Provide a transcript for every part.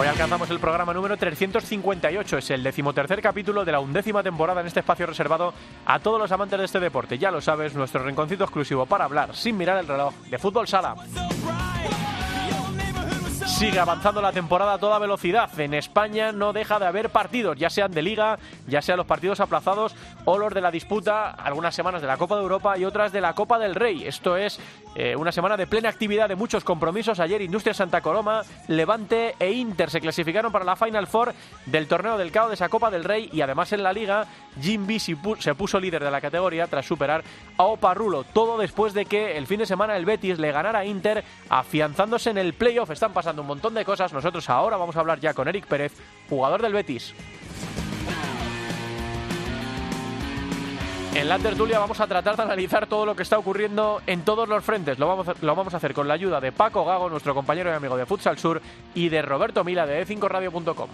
Hoy alcanzamos el programa número 358, es el decimotercer capítulo de la undécima temporada en este espacio reservado a todos los amantes de este deporte. Ya lo sabes, nuestro rinconcito exclusivo para hablar sin mirar el reloj de fútbol sala. Sigue avanzando la temporada a toda velocidad. En España no deja de haber partidos, ya sean de liga, ya sean los partidos aplazados o los de la disputa, algunas semanas de la Copa de Europa y otras de la Copa del Rey. Esto es eh, una semana de plena actividad de muchos compromisos. Ayer Industria Santa Coloma, Levante e Inter se clasificaron para la Final Four del torneo del CAO de esa Copa del Rey y además en la liga Jim se puso líder de la categoría tras superar a Oparrulo. Todo después de que el fin de semana el Betis le ganara a Inter afianzándose en el playoff. Están pasando un montón de cosas. Nosotros ahora vamos a hablar ya con Eric Pérez, jugador del Betis. En la tertulia vamos a tratar de analizar todo lo que está ocurriendo en todos los frentes. Lo vamos, a, lo vamos a hacer con la ayuda de Paco Gago, nuestro compañero y amigo de Futsal Sur, y de Roberto Mila de E5Radio.com.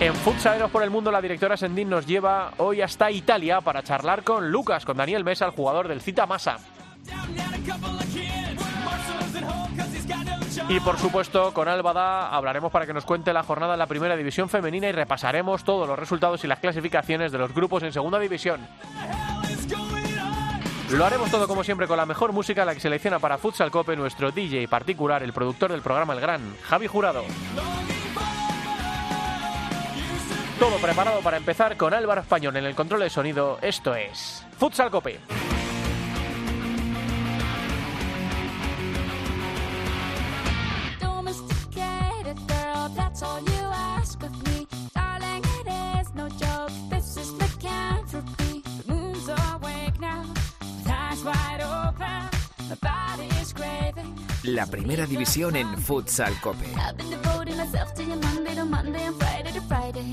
En Futsaleros por el Mundo, la directora Sendín nos lleva hoy hasta Italia para charlar con Lucas, con Daniel Mesa, el jugador del Cita Masa. Y por supuesto, con Álvada hablaremos para que nos cuente la jornada en la primera división femenina y repasaremos todos los resultados y las clasificaciones de los grupos en segunda división. Lo haremos todo como siempre con la mejor música, la que selecciona para Futsal Cope nuestro DJ particular, el productor del programa El Gran, Javi Jurado. Todo preparado para empezar con Álvaro Español en el control de sonido. Esto es Futsal Cope. La primera división en Futsal Cope.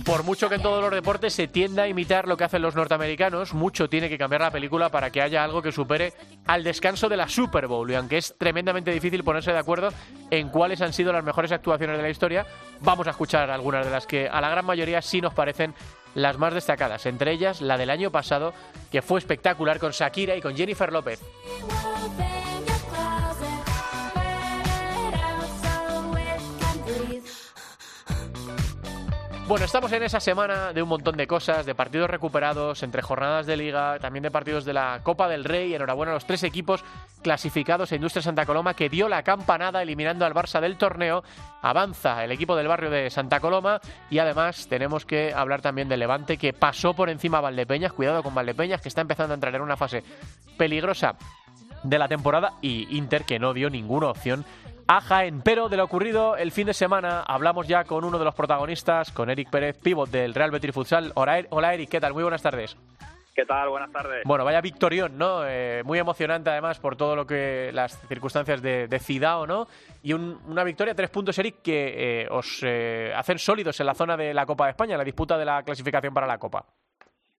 Por mucho que en todos los deportes se tienda a imitar lo que hacen los norteamericanos, mucho tiene que cambiar la película para que haya algo que supere al descanso de la Super Bowl. Y aunque es tremendamente difícil ponerse de acuerdo en cuáles han sido las mejores actuaciones de la historia, vamos a escuchar algunas de las que a la gran mayoría sí nos parecen las más destacadas, entre ellas la del año pasado, que fue espectacular con Shakira y con Jennifer López. Bueno, estamos en esa semana de un montón de cosas, de partidos recuperados, entre jornadas de liga, también de partidos de la Copa del Rey. Enhorabuena a los tres equipos clasificados a Industria Santa Coloma, que dio la campanada eliminando al Barça del torneo. Avanza el equipo del barrio de Santa Coloma y además tenemos que hablar también del Levante, que pasó por encima a Valdepeñas. Cuidado con Valdepeñas, que está empezando a entrar en una fase peligrosa de la temporada y Inter, que no dio ninguna opción a Jaén. Pero de lo ocurrido el fin de semana hablamos ya con uno de los protagonistas, con Eric Pérez, pivot del Real Betis Futsal. Hola Eric, ¿qué tal? Muy buenas tardes. ¿Qué tal? Buenas tardes. Bueno, vaya victorión, ¿no? Eh, muy emocionante además por todo lo que las circunstancias de, de Cidao, ¿no? Y una victoria, tres puntos, Eric, que eh, os eh, hacen sólidos en la zona de la Copa de España, la disputa de la clasificación para la Copa.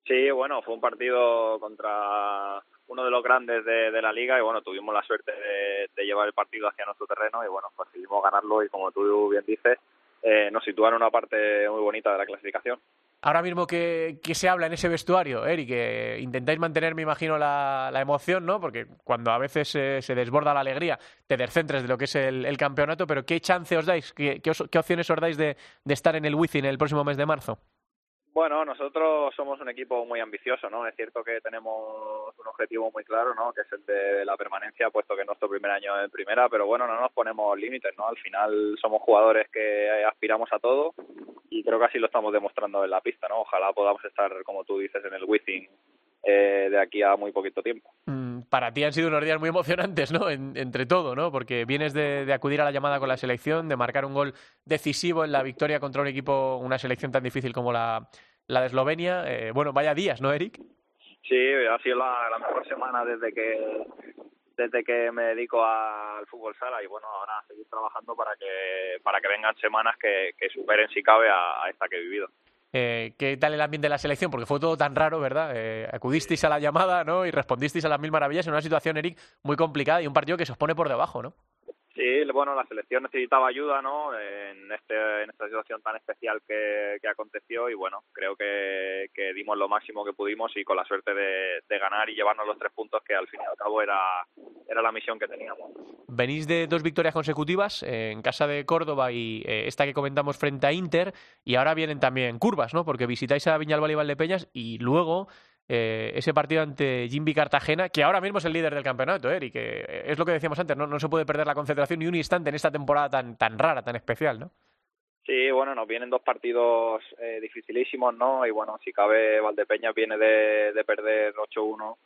Sí, bueno, fue un partido contra uno de los grandes de, la liga y bueno, tuvimos la suerte de, llevar el partido hacia nuestro terreno y bueno, conseguimos ganarlo y como tú bien dices, eh, nos sitúa en una parte muy bonita de la clasificación. Ahora mismo que, se habla en ese vestuario, Eric, que intentáis mantener, me imagino, la, emoción, ¿no? Porque cuando a veces se desborda la alegría, te descentres de lo que es el, campeonato, pero ¿qué chance os dais? ¿Qué, qué, opciones os dais de, de estar en el Wizzing el próximo mes de marzo? Bueno, nosotros somos un equipo muy ambicioso, ¿no? Es cierto que tenemos un objetivo muy claro, ¿no? Que es el de la permanencia, puesto que es nuestro primer año en primera, pero bueno, no nos ponemos límites, ¿no? Al final somos jugadores que aspiramos a todo y creo que así lo estamos demostrando en la pista, ¿no? Ojalá podamos estar, como tú dices, en el Wizzing eh, de aquí a muy poquito tiempo. Mm, para ti han sido unos días muy emocionantes, ¿no? entre todo, ¿no? Porque vienes de, acudir a la llamada con la selección, de marcar un gol decisivo en la victoria contra un equipo, una selección tan difícil como la, la de Eslovenia. Eh, bueno, vaya días, ¿no, Eric? Sí, ha sido la, mejor semana desde que desde que me dedico al fútbol sala y bueno, ahora seguir trabajando para que para que vengan semanas que, superen si cabe a esta que he vivido. Eh, ¿Qué tal el ambiente de la selección? Porque fue todo tan raro, ¿verdad? Eh, acudisteis a la llamada ¿no? y respondisteis a las mil maravillas en una situación, Eric, muy complicada y un partido que se os pone por debajo, ¿no? Sí, bueno, la selección necesitaba ayuda, ¿no? En, este, en esta situación tan especial que, que aconteció y bueno, creo que, que, dimos lo máximo que pudimos y con la suerte de, de, ganar y llevarnos los tres puntos que al fin y al cabo era, era la misión que teníamos. Venís de dos victorias consecutivas eh, en casa de Córdoba y eh, esta que comentamos frente a Inter y ahora vienen también curvas, ¿no? Porque visitáis a Viñalbal y Valdepeñas y luego eh, ese partido ante Jimby Cartagena, que ahora mismo es el líder del campeonato, Eric, que es lo que decíamos antes, no, no se puede perder la concentración ni un instante en esta temporada tan, tan rara, tan especial, ¿no? Sí, bueno, nos vienen dos partidos eh, dificilísimos, ¿no? Y bueno, si cabe, Valdepeñas viene de, de perder 8-1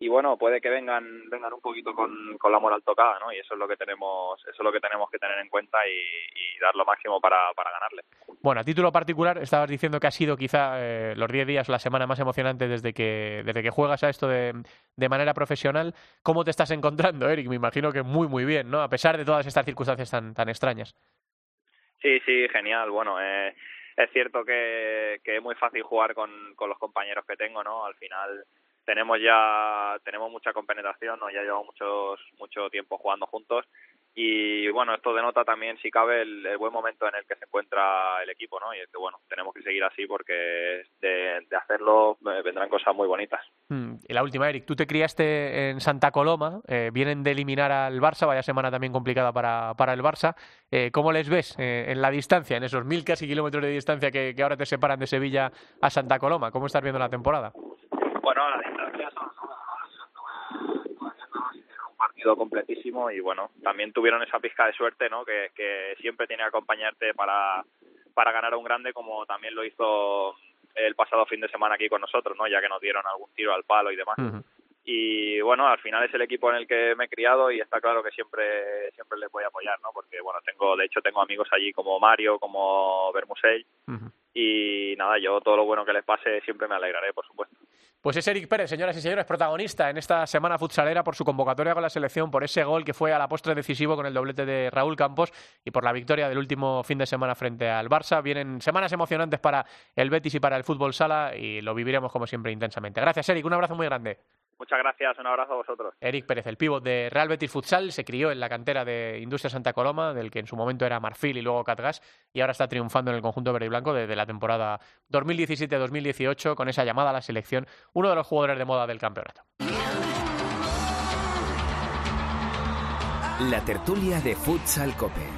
y bueno puede que vengan vengan un poquito con, con la moral tocada no y eso es lo que tenemos eso es lo que tenemos que tener en cuenta y, y dar lo máximo para, para ganarle. Bueno a título particular estabas diciendo que ha sido quizá eh, los 10 días la semana más emocionante desde que desde que juegas a esto de, de manera profesional. Cómo te estás encontrando Eric me imagino que muy muy bien no a pesar de todas estas circunstancias tan tan extrañas. Sí sí genial. Bueno eh, es cierto que, que es muy fácil jugar con, con los compañeros que tengo no al final tenemos ya tenemos mucha compenetración, ¿no? ya llevamos muchos mucho tiempo jugando juntos y bueno, esto denota también si cabe el, buen momento en el que se encuentra el equipo, ¿no? Y es que bueno, tenemos que seguir así porque de, de hacerlo eh, vendrán cosas muy bonitas. Mm, y la última, Eric, tú te criaste en Santa Coloma, eh, vienen de eliminar al Barça, vaya semana también complicada para, para el Barça. Eh, ¿Cómo les ves eh, en la distancia, en esos mil casi kilómetros de distancia que, que ahora te separan de Sevilla a Santa Coloma? ¿Cómo estás viendo la temporada? Bueno, la distancia son un partido completísimo y bueno, también tuvieron esa pizca de suerte, ¿no? Que, que siempre tiene que acompañarte para, para ganar a un grande como también lo hizo el pasado fin de semana aquí con nosotros, ¿no? Ya que nos dieron algún tiro al palo y demás. Uh -huh. Y bueno, al final es el equipo en el que me he criado y está claro que siempre siempre les voy a apoyar, ¿no? Porque bueno, tengo de hecho tengo amigos allí como Mario, como Bermusell uh -huh. y nada, yo todo lo bueno que les pase siempre me alegraré, por supuesto. Pues es Eric Pérez, señoras y señores, protagonista en esta semana futsalera por su convocatoria con la selección, por ese gol que fue a la postre decisivo con el doblete de Raúl Campos y por la victoria del último fin de semana frente al Barça. Vienen semanas emocionantes para el Betis y para el fútbol sala y lo viviremos como siempre intensamente. Gracias, Eric. Un abrazo muy grande. Muchas gracias, un abrazo a vosotros. Eric Pérez, el pívot de Real Betis Futsal, se crió en la cantera de Industria Santa Coloma, del que en su momento era Marfil y luego Catgas, y ahora está triunfando en el conjunto verde y blanco desde la temporada 2017-2018 con esa llamada a la selección, uno de los jugadores de moda del campeonato. La tertulia de Futsal Cope.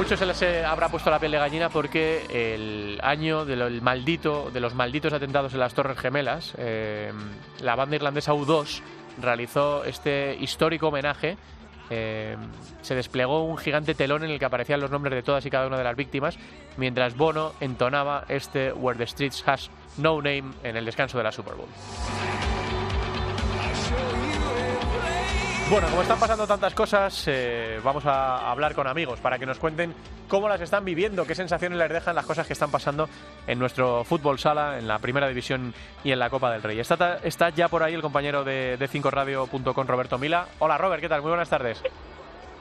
Muchos se les habrá puesto la piel de gallina porque el año del maldito, de los malditos atentados en las Torres Gemelas, eh, la banda irlandesa U2 realizó este histórico homenaje. Eh, se desplegó un gigante telón en el que aparecían los nombres de todas y cada una de las víctimas, mientras Bono entonaba este Where the Streets Has No Name en el descanso de la Super Bowl. Bueno, como están pasando tantas cosas, eh, vamos a hablar con amigos para que nos cuenten cómo las están viviendo, qué sensaciones les dejan las cosas que están pasando en nuestro fútbol sala, en la primera división y en la Copa del Rey. Está, ya por ahí el compañero de, de 5radio.com, Roberto Mila. Hola Robert, ¿qué tal? Muy buenas tardes.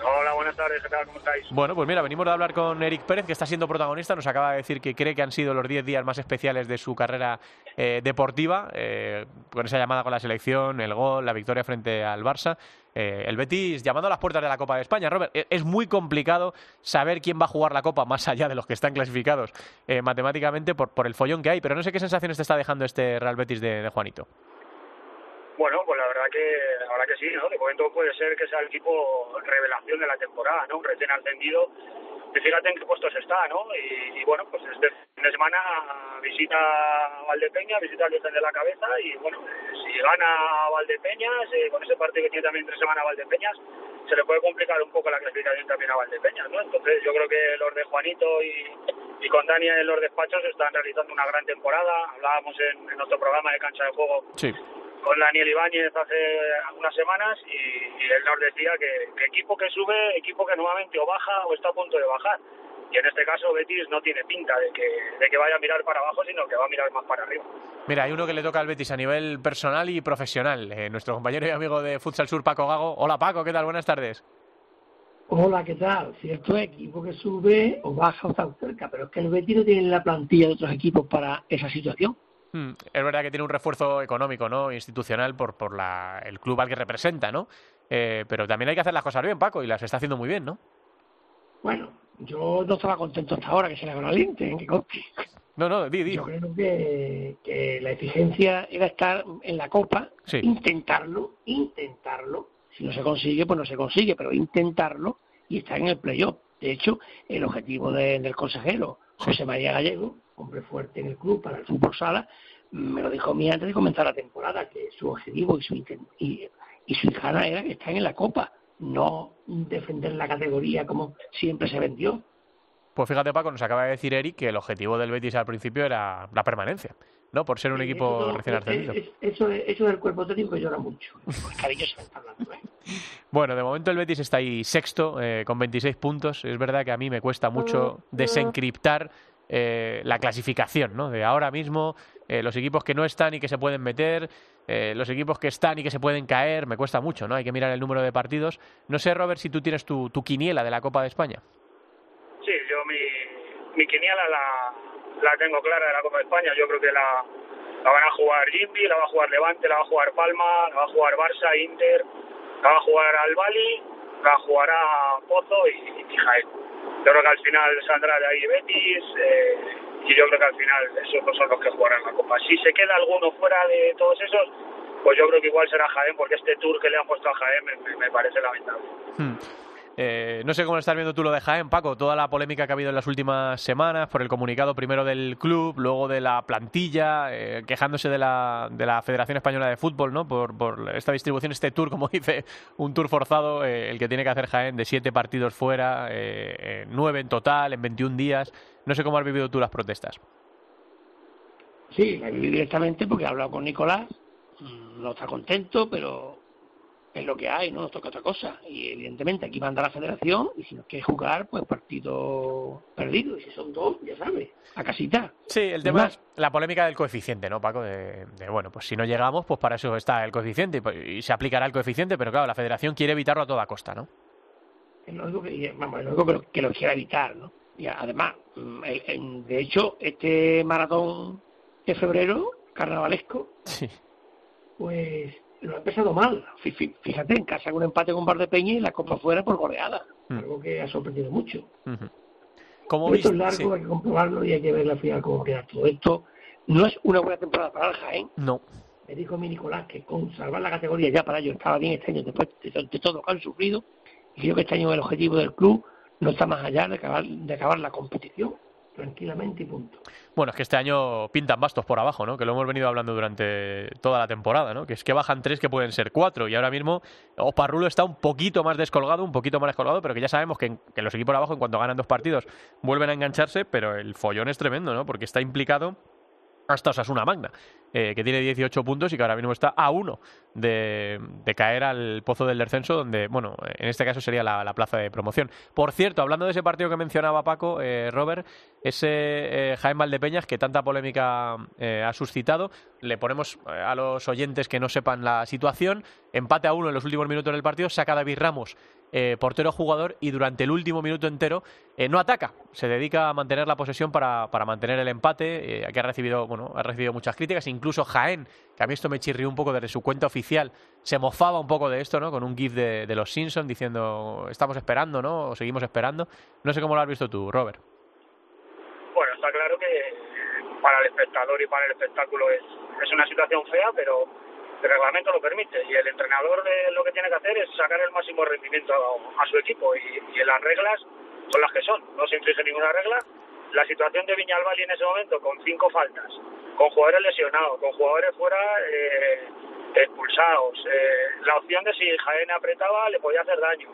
Hola, buenas tardes, ¿qué tal? ¿Cómo estáis? Bueno, pues mira, venimos de hablar con Eric Pérez, que está siendo protagonista. Nos acaba de decir que cree que han sido los 10 días más especiales de su carrera eh, deportiva, eh, con esa llamada con la selección, el gol, la victoria frente al Barça. Eh, el Betis llamando a las puertas de la Copa de España. Robert, e-, es muy complicado saber quién va a jugar la Copa, más allá de los que están clasificados matemáticamente, por, por el follón que hay. Pero no sé qué sensaciones te está dejando este Real Betis de Juanito. Bueno, pues la verdad que la que sí, ¿no? De momento puede ser que sea el equipo revelación de la temporada, ¿no? Recién ascendido. Y fíjate en qué puestos está, ¿no? Y, bueno, pues este fin de semana visita Valdepeña, visita al de la cabeza y bueno, si gana Valdepeñas, eh, con ese partido que tiene también tres semanas Valdepeñas, se le puede complicar un poco la clasificación también a Valdepeñas, ¿no? Entonces yo creo que los de Juanito y, y con Dani en los despachos están realizando una gran temporada. Hablábamos en, en nuestro programa de cancha de juego sí con Daniel Ibáñez hace algunas semanas y, él nos decía que, equipo que sube, equipo que nuevamente o baja o está a punto de bajar. Y en este caso Betis no tiene pinta de que, de que vaya a mirar para abajo, sino que va a mirar más para arriba. Mira, hay uno que le toca al Betis a nivel personal y profesional. Eh, nuestro compañero y amigo de Futsal Sur, Paco Gago. Hola Paco, ¿qué tal? Buenas tardes. Hola, ¿qué tal? Cierto equipo que sube o baja o está cerca, pero es que el Betis no tiene la plantilla de otros equipos para esa situación. Hmm, es verdad que tiene un refuerzo económico, ¿no? Institucional por, por la, el club al que representa, ¿no? Eh, pero también hay que hacer las cosas bien, Paco, y las está haciendo muy bien, ¿no? Bueno, yo no estaba contento hasta ahora que se le haga ¿eh? que No, no, di, di. Yo creo que, que la exigencia era estar en la Copa, intentarlo, intentarlo. Si no se consigue, pues no se consigue, pero intentarlo y estar en el playoff. De hecho, el objetivo del consejero José María Gallego hombre fuerte en el club para el fútbol sala, me lo dijo a mí antes de comenzar la temporada, que su objetivo y su, y, y su hijana era que estén en la Copa, no defender la categoría como siempre se vendió. Pues fíjate, Paco, nos acaba de decir Eric que el objetivo del Betis al principio era la permanencia, ¿no? Por ser un equipo recién ascendido. Eso, eso del cuerpo técnico llora mucho. hablando, ¿eh? Bueno, de momento el Betis está ahí sexto, eh, con 26 puntos. Es verdad que a mí me cuesta mucho desencriptar eh, la clasificación, ¿no? De ahora mismo, eh, los equipos que no están y que se pueden meter, eh, los equipos que están y que se pueden caer, me cuesta mucho, ¿no? Hay que mirar el número de partidos. No sé, Robert, si tú tienes tu, quiniela de la Copa de España. Sí, yo mi, quiniela la, la tengo clara de la Copa de España. Yo creo que la, la van a jugar Jimmy, la va a jugar Levante, la va a jugar Palma, la va a jugar Barça, Inter, la va a jugar Albali, la jugará Pozo y, y Jaén yo creo que al final saldrá de ahí Betis eh, y yo creo que al final esos son los que jugarán la Copa. Si se queda alguno fuera de todos esos, pues yo creo que igual será Jaén, porque este tour que le han puesto a Jaén me, parece lamentable. Hmm. Eh, no sé cómo estás viendo tú lo de Jaén, Paco, toda la polémica que ha habido en las últimas semanas por el comunicado primero del club, luego de la plantilla, eh, quejándose de la, de la Federación Española de Fútbol, ¿no? Por, por esta distribución, este tour, como dice, un tour forzado, eh, el que tiene que hacer Jaén de siete partidos fuera, nueve en total, en 21 días. No sé cómo has vivido tú las protestas. Sí, directamente porque he hablado con Nicolás, mm, no está contento, pero es lo que hay, no nos toca otra cosa. Y evidentemente aquí manda la federación y si nos quiere jugar, pues partido perdido. Y si son dos, ya sabes, a casita. Sí, el tema es la polémica del coeficiente, ¿no, Paco? De, bueno, pues si no llegamos, pues para eso está el coeficiente pues, y, se aplicará el coeficiente, pero claro, la federación quiere evitarlo a toda costa, ¿no? Es lógico que, vamos, es lógico que, lo, que lo quiera evitar, ¿no? Y además, mm, de hecho, este maratón de febrero, carnavalesco, sí. pues lo ha empezado mal. Fíjate, en casa con un empate con Bar Peña y la Copa fuera por goleada. Mm. Algo que ha sorprendido mucho. Uh esto es largo, hay que comprobarlo y hay que ver la final cómo queda todo esto. No es una buena temporada para el Jaén. No. Me dijo mi Nicolás que con salvar la categoría ya para ellos estaba bien este año después de, todo lo que han sufrido. Y creo que este año el objetivo del club no está más allá de acabar, de acabar la competición tranquilamente y punto. Bueno, es que este año pintan bastos por abajo, ¿no? Que lo hemos venido hablando durante toda la temporada, ¿no? Que es que bajan tres que pueden ser cuatro y ahora mismo Oparrulo está un poquito más descolgado, un poquito más descolgado, pero que ya sabemos que, los equipos abajo en cuanto ganan dos partidos vuelven a engancharse, pero el follón es tremendo, ¿no? Porque está implicado hasta Osasuna Magna, eh, que tiene 18 puntos y que ahora mismo está a uno de, caer al pozo del descenso, donde, bueno, en este caso sería la, plaza de promoción. Por cierto, hablando de ese partido que mencionaba Paco, eh, Robert, ese eh, Jaime Valdepeñas que tanta polémica ha suscitado, le ponemos a los oyentes que no sepan la situación, empate a uno en los últimos minutos del partido, saca David Ramos eh, portero jugador y durante el último minuto entero eh, no ataca, se dedica a mantener la posesión para, para mantener el empate, eh, ha recibido, bueno, ha recibido muchas críticas, incluso Jaén, que a mí esto me chirrió un poco desde su cuenta oficial, se mofaba un poco de esto, ¿no? Con un gif de, de los Simpsons diciendo estamos esperando, ¿no? O seguimos esperando. No sé cómo lo has visto tú, Robert. Bueno, está claro que para el espectador y para el espectáculo es, es una situación fea, pero el reglamento lo permite y el entrenador lo que tiene que hacer es sacar el máximo rendimiento a, su equipo y, y, las reglas son las que son, no se infringe ninguna regla. La situación de Viñalbali en ese momento con cinco faltas, con jugadores lesionados, con jugadores fuera eh, expulsados, eh, la opción de si Jaén apretaba le podía hacer daño.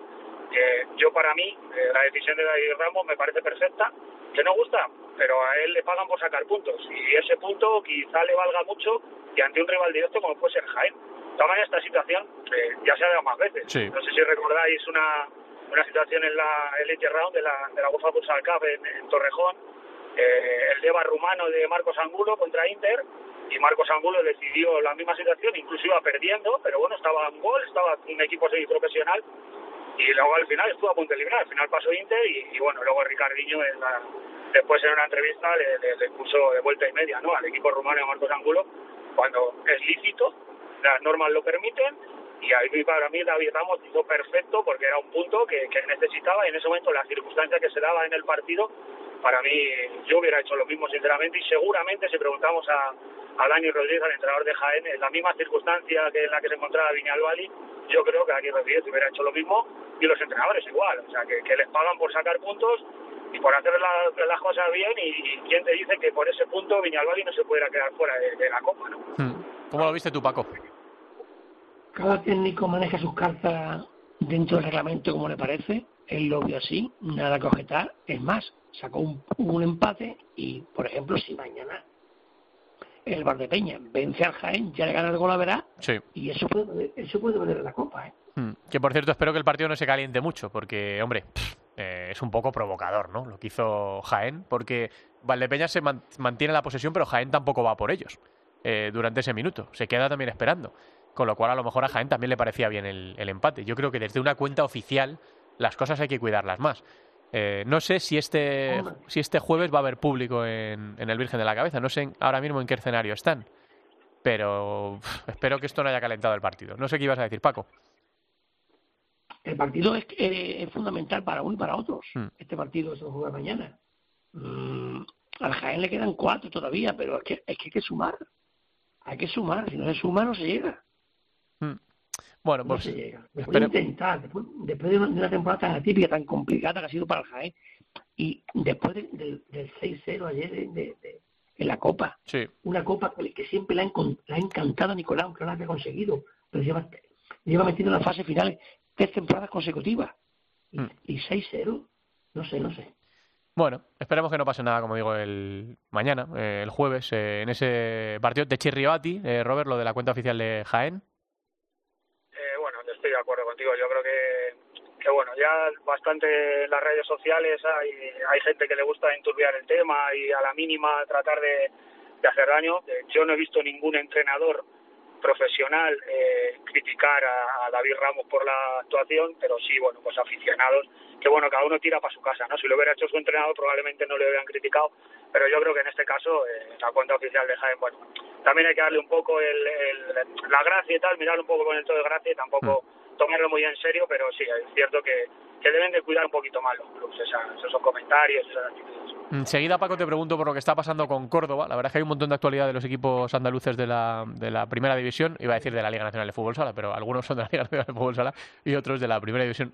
Eh, yo para mí, eh, la decisión de David Ramos me parece perfecta, que no gusta, pero a él le pagan por sacar puntos y ese punto quizá le valga mucho y ante un rival directo como puede ser Jaén. De esta situación eh, ya se ha dado más veces. No sé si recordáis una, una situación en la Elite Round de la, de la UEFA Futsal Cup en, Torrejón, eh, el Deva rumano de Marcos Angulo contra Inter, y Marcos Angulo decidió la misma situación, incluso iba perdiendo, pero bueno, estaba en gol, estaba un equipo semiprofesional, y luego al final estuvo a punto de al final pasó Inter, y, bueno, luego Ricardinho en la, después en una entrevista le, puso de vuelta y media ¿no? al equipo rumano de Marcos Angulo cuando es lícito, las normas lo permiten y ahí para mí David Ramos hizo perfecto porque era un punto que, necesitaba y en ese momento las circunstancias que se daba en el partido, para mí yo hubiera hecho lo mismo sinceramente y seguramente si preguntamos a, a Dani Rodríguez, al entrenador de Jaén, en la misma circunstancia que en la que se encontraba Viñalbali, yo creo que Dani Rodríguez hubiera hecho lo mismo y los entrenadores igual, o sea que, que les pagan por sacar puntos y por hacer las cosas bien y, quién te dice que por ese punto Viñalbali no se pudiera quedar fuera de, la Copa, ¿no? Hmm. ¿Cómo lo viste tú, Paco? Cada técnico maneja sus cartas dentro del reglamento como le parece, él lo vio así, nada que objetar, es más, sacó un, un empate y, por ejemplo, si mañana el Valdepeña vence al Jaén, ya le gana el gol a verá, sí. y eso puede, eso puede valer la Copa, ¿eh? Hmm. Que por cierto, espero que el partido no se caliente mucho, porque, hombre, eh, es un poco provocador, ¿no? Lo que hizo Jaén, porque Valdepeña se mantiene la posesión, pero Jaén tampoco va por ellos eh, durante ese minuto. Se queda también esperando. Con lo cual, a lo mejor a Jaén también le parecía bien el, empate. Yo creo que desde una cuenta oficial las cosas hay que cuidarlas más. Eh, no sé si este, si este jueves va a haber público en, el Virgen de la Cabeza. No sé ahora mismo en qué escenario están. Pero espero que esto no haya calentado el partido. No sé qué ibas a decir, Paco el partido es, es fundamental para uno y para otros. Hmm. Este partido se juega mañana. Mm, al Jaén le quedan cuatro todavía, pero es que, es que hay que sumar. Hay que sumar, si no se suma no se llega. Hmm. Bueno, no pues. Se llega. Después de intentar, después, de una temporada tan atípica, tan complicada que ha sido para el Jaén, y después del 6-0 ayer de, en la Copa, sí. una Copa que, siempre le ha, ha, encantado a Nicolás, aunque no la había conseguido, pero lleva, lleva metido en la fase final tres temporadas consecutivas. Y, mm. y 6-0, no sé, no sé. Bueno, esperemos que no pase nada, como digo, el mañana, eh, el jueves, eh, en ese partido de Chirrioti, eh, Robert, lo de la cuenta oficial de Jaén. Eh, bueno, estoy de acuerdo contigo. Yo creo que, que bueno, ya bastante en las redes sociales hay, hay gente que le gusta enturbiar el tema y a la mínima tratar de, de hacer daño. Yo no he visto ningún entrenador profesional eh, criticar a, David Ramos por la actuación, pero sí, bueno, pues aficionados, que bueno, cada uno tira para su casa, ¿no? Si lo hubiera hecho su entrenador probablemente no le hubieran criticado, pero yo creo que en este caso, eh, la cuenta oficial de Jaén, bueno, también hay que darle un poco el, la gracia y tal, mirarlo un poco con el todo de gracia y tampoco mm. Tomarlo muy en serio, pero sí, es cierto que, que deben de cuidar un poquito más los clubes, esos comentarios, esas actitudes. Enseguida, Paco, te pregunto por lo que está pasando con Córdoba. La verdad es que hay un montón de actualidad de los equipos andaluces de la, de la primera división. Iba a decir de la Liga Nacional de Fútbol Sala, pero algunos son de la Liga Nacional de Fútbol Sala y otros de la primera división,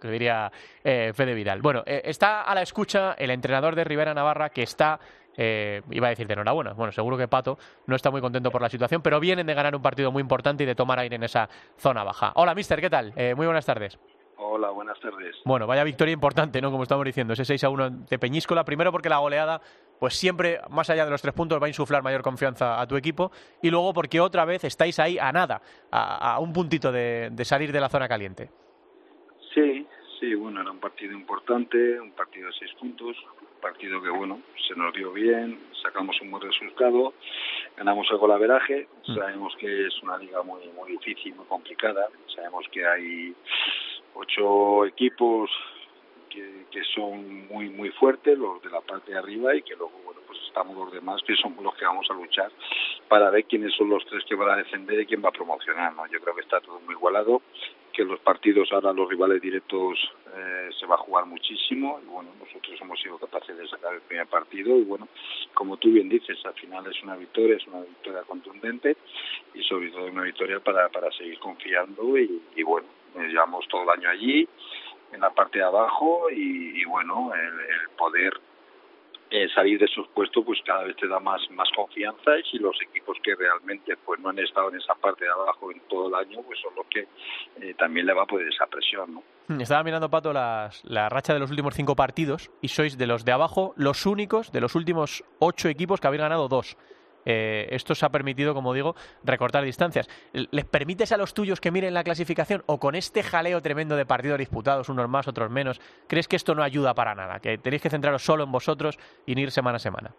que diría eh, Fede Vidal. Bueno, eh, está a la escucha el entrenador de Rivera Navarra que está eh, iba a decir de enhorabuena. Bueno, seguro que Pato no está muy contento por la situación, pero vienen de ganar un partido muy importante y de tomar aire en esa zona baja. Hola, mister, ¿qué tal? muy buenas tardes. Hola, buenas tardes. Bueno, vaya victoria importante, ¿no? Como estamos diciendo, ese 6 a 1 de Peñíscola. Primero porque la goleada, pues siempre, más allá de los tres puntos, va a insuflar mayor confianza a tu equipo. Y luego porque otra vez estáis ahí a nada, a, un puntito de, salir de la zona caliente. Sí, sí, bueno, era un partido importante, un partido de seis puntos, un partido que, bueno, se nos dio bien, sacamos un buen resultado, ganamos el golaveraje. Mm. Sabemos que es una liga muy, muy difícil, muy complicada. Sabemos que hay ocho equipos que, que son muy muy fuertes, los de la parte de arriba y que luego estamos los demás que somos los que vamos a luchar para ver quiénes son los tres que van a defender y quién va a promocionar, ¿no? Yo creo que está todo muy igualado que los partidos ahora los rivales directos eh, se va a jugar muchísimo y bueno nosotros hemos sido capaces de sacar el primer partido y bueno como tú bien dices al final es una victoria es una victoria contundente y sobre todo una victoria para para seguir confiando y, y bueno llevamos todo el año allí en la parte de abajo y, y bueno el, el poder eh, salir de esos puestos pues cada vez te da más más confianza y si los equipos que realmente pues no han estado en esa parte de abajo en todo el año pues son los que eh, también le va a poder esa presión ¿no? Hmm, estaba mirando Pato las, la racha de los últimos cinco partidos y sois de los de abajo los únicos de los últimos ocho equipos que habéis ganado dos eh, esto se ha permitido, como digo, recortar distancias. ¿Les permites a los tuyos que miren la clasificación o con este jaleo tremendo de partidos disputados, unos más, otros menos, crees que esto no ayuda para nada? ¿Que tenéis que centraros solo en vosotros y ir semana a semana?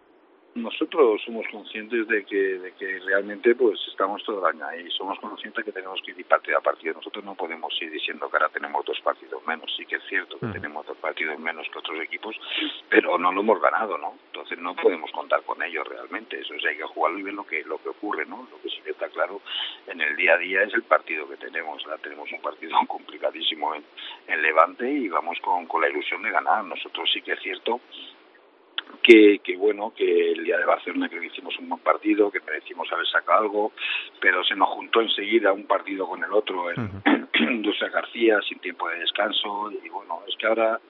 Nosotros somos conscientes de que, de que realmente pues estamos todo el año ahí, somos conscientes que tenemos que ir partido a partido. Nosotros no podemos ir diciendo que ahora tenemos dos partidos menos. Sí que es cierto que mm. tenemos dos partidos menos que otros equipos, pero no lo hemos ganado, ¿no? Entonces no podemos contar con ellos realmente. Eso hay que jugarlo y ver lo que lo que ocurre, ¿no? Lo que sí que está claro en el día a día es el partido que tenemos. Ahora tenemos un partido complicadísimo en, en Levante y vamos con, con la ilusión de ganar. Nosotros sí que es cierto que, que bueno, que el día de Barcelona creo que hicimos un buen partido, que merecimos haber sacado algo, pero se nos juntó enseguida un partido con el otro en Industria García, sin tiempo de descanso, y bueno, es que ahora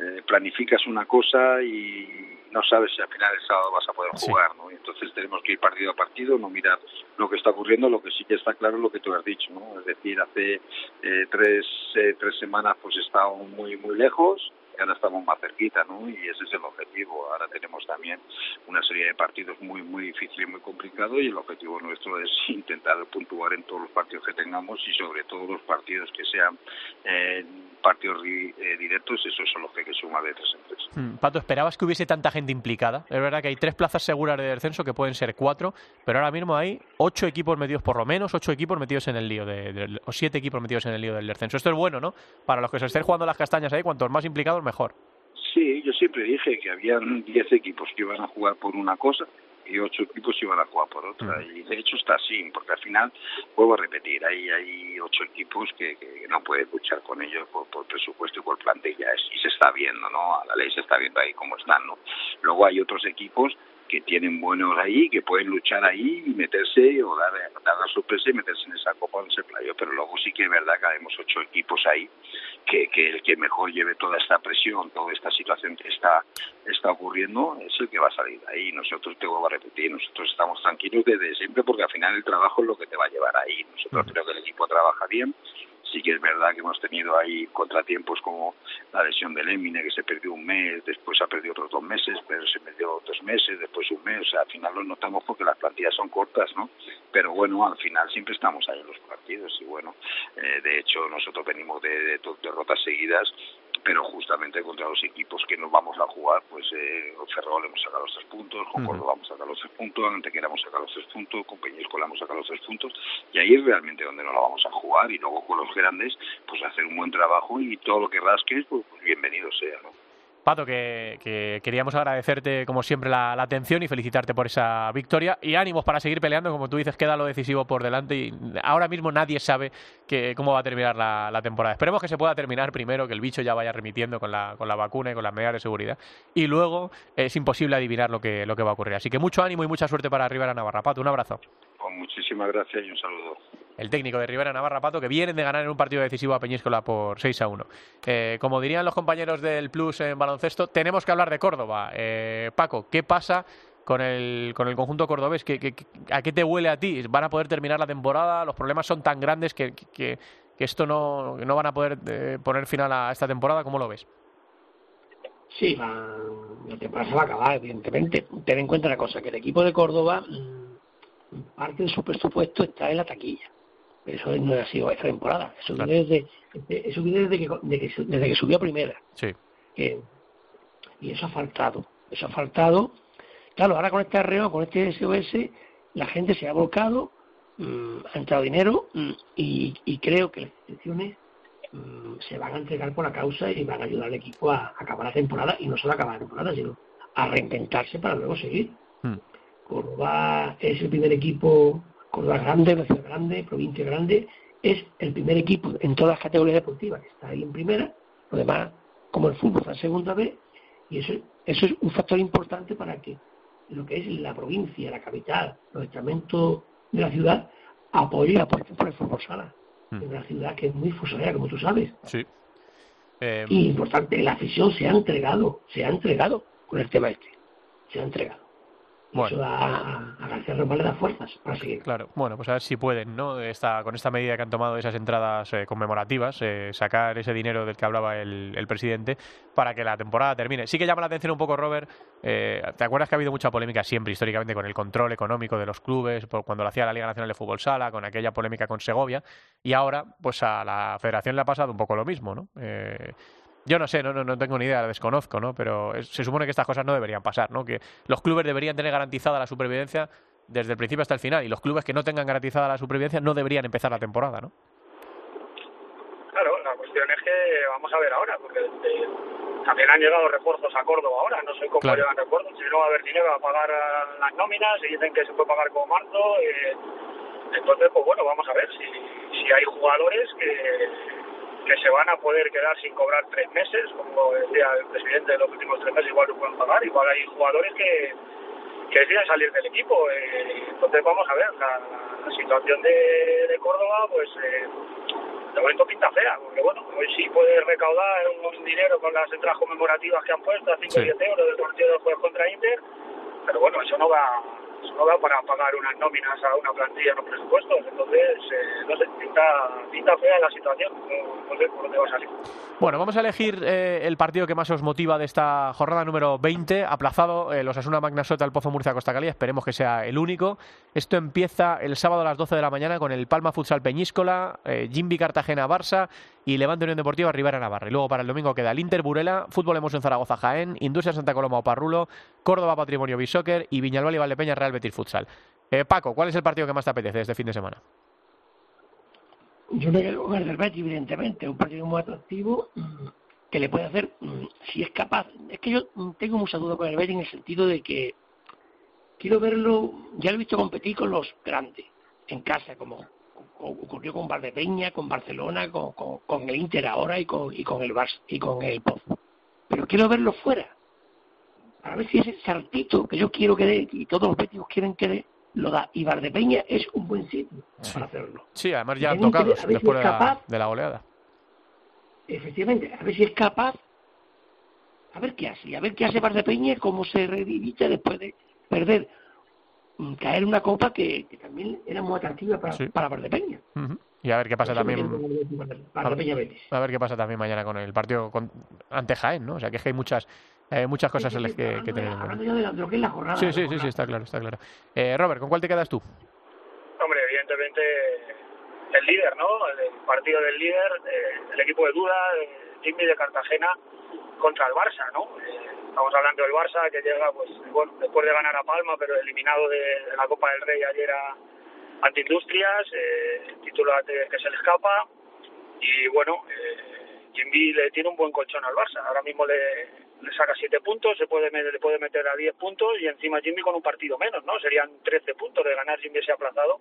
eh, planificas una cosa y no sabes si al final del sábado vas a poder jugar, ¿no? entonces tenemos que ir partido a partido, no mirar lo que está ocurriendo, lo que sí que está claro es lo que tú has dicho, ¿no? Es decir, hace eh, tres, eh, tres semanas pues estábamos muy, muy lejos, ahora estamos más cerquita, ¿no? Y ese es el objetivo. Ahora tenemos también una serie de partidos muy, muy difíciles muy complicados y el objetivo nuestro es intentar puntuar en todos los partidos que tengamos y sobre todo los partidos que sean eh, partidos eh, directos, esos son los que hay que sumar de tres en tres. Hmm, Pato, ¿esperabas que hubiese tanta gente implicada? Es verdad que hay tres plazas seguras de descenso que pueden ser cuatro, pero ahora mismo hay ocho equipos metidos por lo menos, ocho equipos metidos en el lío, de, o siete equipos metidos en el lío del descenso. Esto es bueno, ¿no? Para los que se estén jugando las castañas ahí, cuantos más implicados, mejor. Sí, yo siempre dije que habían 10 equipos que iban a jugar por una cosa y ocho equipos iban a jugar por otra. Y de hecho está así, porque al final, vuelvo a repetir, hay, hay ocho equipos que, que no puedes luchar con ellos por, por presupuesto y por plantilla. Y se está viendo, ¿no? A la ley se está viendo ahí cómo están, ¿no? Luego hay otros equipos que tienen buenos ahí, que pueden luchar ahí y meterse o dar, dar la sorpresa y meterse en esa copa en ese playo. Pero luego sí que es verdad que haremos ocho equipos ahí, que, que el que mejor lleve toda esta presión, toda esta situación que está, está ocurriendo, es el que va a salir ahí. Nosotros, te vuelvo a repetir, nosotros estamos tranquilos desde siempre porque al final el trabajo es lo que te va a llevar ahí. Nosotros creo que el equipo trabaja bien, sí que es verdad que hemos tenido ahí contratiempos como la lesión del Emine, que se perdió un mes, después ha perdido otros dos meses, pero se perdió dos meses, después un mes, o sea, al final lo notamos porque las plantillas son cortas, ¿no? Pero bueno, al final siempre estamos ahí en los partidos y bueno, eh, de hecho nosotros venimos de, de derrotas seguidas pero justamente contra los equipos que nos vamos a jugar, pues eh, Ferrol hemos sacado los tres puntos, con Córdoba vamos a sacar los tres puntos, Antequera hemos sacado los tres puntos, con Peñíscola hemos sacado los tres puntos, y ahí es realmente donde nos la vamos a jugar, y luego con los grandes, pues hacer un buen trabajo y todo lo que rasques, pues, pues bienvenido sea, ¿no? Pato, que, queríamos agradecerte como siempre la, atención y felicitarte por esa victoria y ánimos para seguir peleando, como tú dices, queda lo decisivo por delante y ahora mismo nadie sabe que, cómo va a terminar la, temporada. Esperemos que se pueda terminar primero, que el bicho ya vaya remitiendo con la, con la vacuna y con las medidas de seguridad y luego es imposible adivinar lo que, lo que va a ocurrir. Así que mucho ánimo y mucha suerte para Rivera Navarra. Pato, un abrazo. Pues muchísimas gracias y un saludo el técnico de Rivera Navarra Pato, que vienen de ganar en un partido decisivo a Peñíscola por 6 a 1. Eh, como dirían los compañeros del Plus en baloncesto, tenemos que hablar de Córdoba. Eh, Paco, ¿qué pasa con el, con el conjunto cordobés? ¿Qué, a qué te huele a ti? ¿Van a poder terminar la temporada? ¿Los problemas son tan grandes que, que, esto no, no van a poder eh, poner final a esta temporada? ¿Cómo lo ves? Sí, la temporada se va a acabar, evidentemente. Ten en cuenta una cosa, que el equipo de Córdoba, mm, parte de su presupuesto está en la taquilla eso no ha sido esta temporada. Eso viene desde, eso viene desde, que, desde que subió a primera. Sí. y eso ha faltado. Eso ha faltado. Claro, ahora con este arreo, con este SOS, la gente se ha volcado, mm, ha entrado dinero mm, y, y, creo que las instituciones mm, se van a entregar por la causa y van a ayudar al equipo a, acabar la temporada y no solo a acabar la temporada, sino a reinventarse para luego seguir. Hmm. Córdoba es el primer equipo, Córdoba grande, una ciudad grande, provincia grande, es el primer equipo en todas las categorías deportivas que está ahí en primera, lo demás, como el fútbol, está en segunda vez, y eso, eso es un factor importante para que lo que es la provincia, la capital, los estamentos de la ciudad apoyen por, por el fútbol sala. Hmm. En una ciudad que es muy fusolera, como tú sabes. Sí. Eh... Y importante, la afición se ha entregado, se ha entregado con el tema este. Se ha entregado. Bueno. Eso a, a García Román le da fuerzas para seguir. Claro, bueno, pues a ver si pueden, ¿no? Esta, con esta medida que han tomado esas entradas eh, conmemorativas, eh, sacar ese dinero del que hablaba el, el, presidente para que la temporada termine. Sí que llama la atención un poco, Robert. Eh, ¿Te acuerdas que ha habido mucha polémica siempre, históricamente, con el control económico de los clubes, por cuando lo hacía la Liga Nacional de Fútbol Sala, con aquella polémica con Segovia? Y ahora, pues a la Federación le ha pasado un poco lo mismo, ¿no? Yo no sé, no, no, no tengo ni idea, la desconozco, ¿no? Pero se supone que estas cosas no deberían pasar, ¿no? Que los clubes deberían tener garantizada la supervivencia desde el principio hasta el final y los clubes que no tengan garantizada la supervivencia no deberían empezar la temporada, ¿no? Claro, la cuestión es que vamos a ver ahora, porque eh, también han llegado refuerzos a Córdoba ahora, no sé cómo llegan refuerzos, si no va a haber dinero a pagar las nóminas y dicen que se puede pagar como marzo, eh, entonces pues bueno, vamos a ver si, si hay jugadores que que se van a poder quedar sin cobrar tres meses, como decía el presidente de los últimos tres meses, igual lo pueden pagar, igual hay jugadores que, que deciden salir del equipo. Eh, entonces vamos a ver, la, situación de, de, Córdoba, pues eh, de momento pinta fea, porque bueno, hoy sí puede recaudar un dinero con las entradas conmemorativas que han puesto, a 5 o 10 euros del partido del jueves contra Inter, pero bueno, eso no va no da para pagar unas nóminas a una plantilla en los presupuestos. Entonces, eh, no sé, pinta, fea la situación. No, sé por dónde va a salir. Bueno, vamos a elegir eh, el partido que más os motiva de esta jornada número 20, aplazado eh, los Asuna Magnasota al Pozo Murcia Costa Cali. Esperemos que sea el único. Esto empieza el sábado a las 12 de la mañana con el Palma Futsal Peñíscola, eh, Jimbi Cartagena Barça y Levante Unión Deportiva Rivera Navarra. Y luego para el domingo queda el Inter Burela, Fútbol en Zaragoza Jaén, Industria Santa Coloma Parrulo, Córdoba Patrimonio Bisoccer y Viñalbal y Valdepeña Real Betis Futsal. Eh, Paco, ¿cuál es el partido que más te apetece este fin de semana? Yo me quedo con el Betis, evidentemente, un partido muy atractivo mm, que le puede hacer, mm, si es capaz. Es que yo mm, tengo mucha duda con el Betis en el sentido de que quiero verlo, ya lo he visto competir con los grandes, en casa, como ocurrió con Valdepeña, con Barcelona, con, con, el Inter ahora y con, y con el Barça y con el Pozo. Pero quiero verlo fuera, para ver si ese saltito que yo quiero que dé y todos los béticos quieren que dé, lo da. Y Valdepeña es un buen sitio para hacerlo. Sí, además ya han tocado después de, la, de la oleada. Efectivamente, a ver si es capaz, a ver qué hace, a ver qué hace Valdepeña, cómo se redivita después de perder mm, caer una copa que, también era muy atractiva para, para Valdepeña. Y a ver qué pasa también. A ver, qué pasa también mañana con el partido ante Jaén, ¿no? O sea, que es que hay muchas eh, muchas cosas en las que, que tener. lo que es la jornada. Sí, sí, sí, sí, está claro, está claro. Eh, Robert, ¿con cuál te quedas tú? Hombre, evidentemente el líder, ¿no? El partido del líder, eh, el equipo de duda, Jimmy de Cartagena contra el Barça, ¿no? Estamos hablando del Barça que llega, pues, bueno, después de ganar a Palma, pero eliminado de, la Copa del Rey ayer a ante Industrias, eh, título que se le escapa. Y bueno, eh, Jimmy le tiene un buen colchón al Barça, ahora mismo le, saca 7 puntos, se puede le puede meter a 10 puntos y encima Jimmy con un partido menos, ¿no? Serían 13 puntos de ganar Jimmy se ha aplazado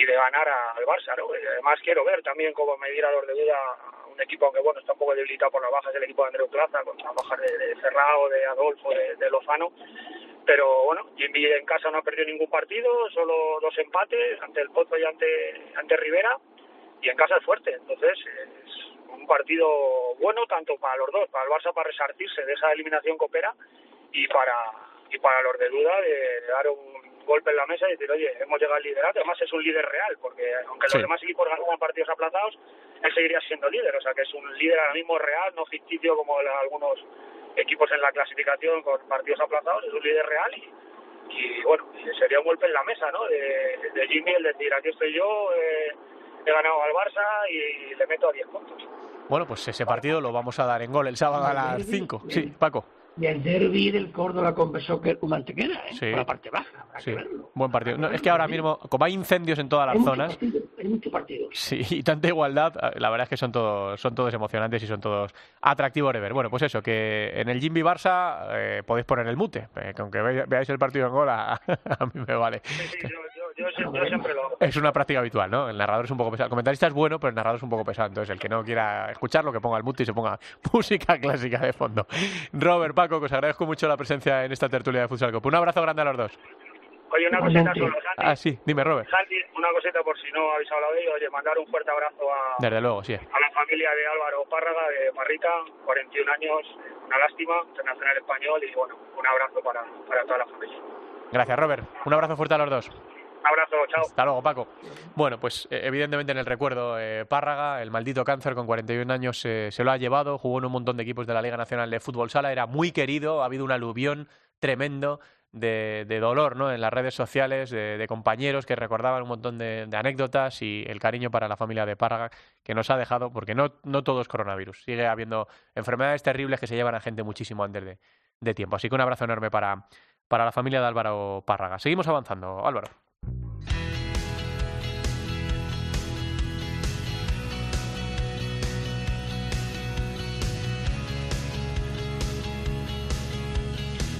y de ganar al Barça, ¿no? Y además quiero ver también cómo medir a los de duda un equipo aunque bueno está un poco debilitado por las bajas del equipo de Andreu Plaza, con las bajas de, de Ferrao, de Adolfo, de, de Lozano pero bueno, Jimmy en casa no ha perdido ningún partido, solo dos empates ante el Pozo y ante, ante Rivera, y en casa es fuerte, entonces es un partido bueno tanto para los dos, para el Barça para resartirse de esa eliminación coopera y para y para los de duda de, dar un golpe en la mesa y decir, oye, hemos llegado al liderato, además es un líder real, porque aunque los demás equipos ganan partidos aplazados, él seguiría siendo líder, o sea que es un líder ahora mismo real, no ficticio como algunos equipos en la clasificación con partidos aplazados, es un líder real y, y bueno, sería un golpe en la mesa, ¿no? De, de Jimmy el decir, aquí estoy yo, eh, he ganado al Barça y le meto a 10 puntos. Bueno, pues ese partido lo vamos a dar en gol el sábado a las 5. Sí, Paco. Y el derby del Córdoba con Besoker Mantequera, ¿eh? Por la parte baja. Sí. Buen partido. No, es que ahora mismo, como hay incendios en todas las zonas, hay muchos partidos. Sí, y tanta igualdad, la verdad es que son todos, son todos emocionantes y son todos atractivos de ver. Bueno, pues eso, que en el Jimmy Barça eh, podéis poner el mute, eh, que aunque veáis el partido en gol, a, mí me vale. Es una práctica habitual, ¿no? El narrador es un poco pesado. El comentarista es bueno, pero el narrador es un poco pesado. Entonces, el que no quiera escucharlo, que ponga el mute y se ponga música clásica de fondo. Robert, Paco, que os agradezco mucho la presencia en esta tertulia de Futsal Cup. Un abrazo grande a los dos. Oye, una cosita solo, Santi. Ah, sí, dime, Robert. Santi, una cosita por si no habéis hablado de ello. Oye, mandar un fuerte abrazo a, Desde luego, sí. a la familia de Álvaro Párraga, de Parrita, 41 años, una lástima, internacional español, y bueno, un abrazo para, para toda la familia. Gracias, Robert. Un abrazo fuerte a los dos. Abrazo, chao. Hasta luego, Paco. Bueno, pues eh, evidentemente en el recuerdo, eh, Párraga, el maldito cáncer con 41 años, eh, se lo ha llevado, jugó en un montón de equipos de la Liga Nacional de Fútbol Sala, era muy querido, ha habido un aluvión tremendo de, dolor ¿no? en las redes sociales, de, compañeros que recordaban un montón de, anécdotas y el cariño para la familia de Párraga que nos ha dejado, porque no, no todo es coronavirus, sigue habiendo enfermedades terribles que se llevan a gente muchísimo antes de, de tiempo. Así que un abrazo enorme para, para la familia de Álvaro Párraga. Seguimos avanzando, Álvaro.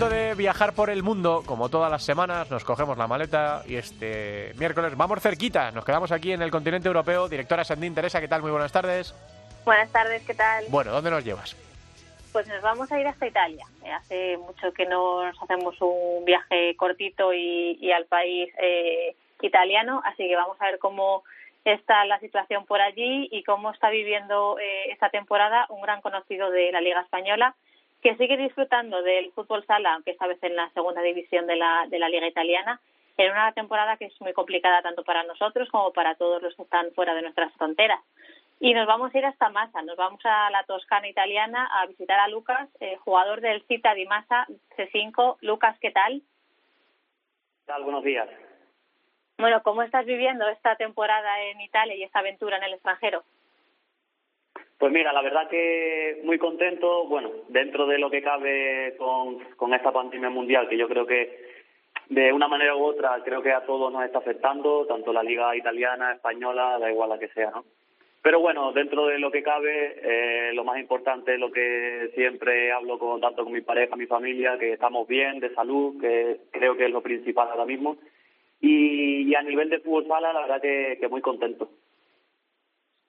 Momento de viajar por el mundo. Como todas las semanas, nos cogemos la maleta y este miércoles vamos cerquita. Nos quedamos aquí en el continente europeo. Directora Sandín Teresa, ¿qué tal? Muy buenas tardes. Buenas tardes, ¿qué tal? Bueno, ¿dónde nos llevas? Pues nos vamos a ir hasta Italia. Eh, hace mucho que nos hacemos un viaje cortito y, al país eh, italiano, así que vamos a ver cómo está la situación por allí y cómo está viviendo eh, esta temporada un gran conocido de la Liga Española que sigue disfrutando del fútbol sala, aunque esta vez en la segunda división de la, de la Liga Italiana, en una temporada que es muy complicada tanto para nosotros como para todos los que están fuera de nuestras fronteras. Y nos vamos a ir hasta Massa, nos vamos a la Toscana italiana a visitar a Lucas, eh, jugador del Cita di Massa C5. Lucas, ¿qué tal? ¿Qué tal? Buenos días. Bueno, ¿cómo estás viviendo esta temporada en Italia y esta aventura en el extranjero? Pues mira, la verdad que muy contento, bueno, dentro de lo que cabe con, con esta pandemia mundial, que yo creo que de una manera u otra creo que a todos nos está afectando, tanto la liga italiana, española, da igual la que sea, ¿no? Pero bueno, dentro de lo que cabe, eh, lo más importante es lo que siempre hablo con tanto con mi pareja, mi familia, que estamos bien, de salud, que creo que es lo principal ahora mismo. Y, a nivel de fútbol sala, la verdad que, que muy contento.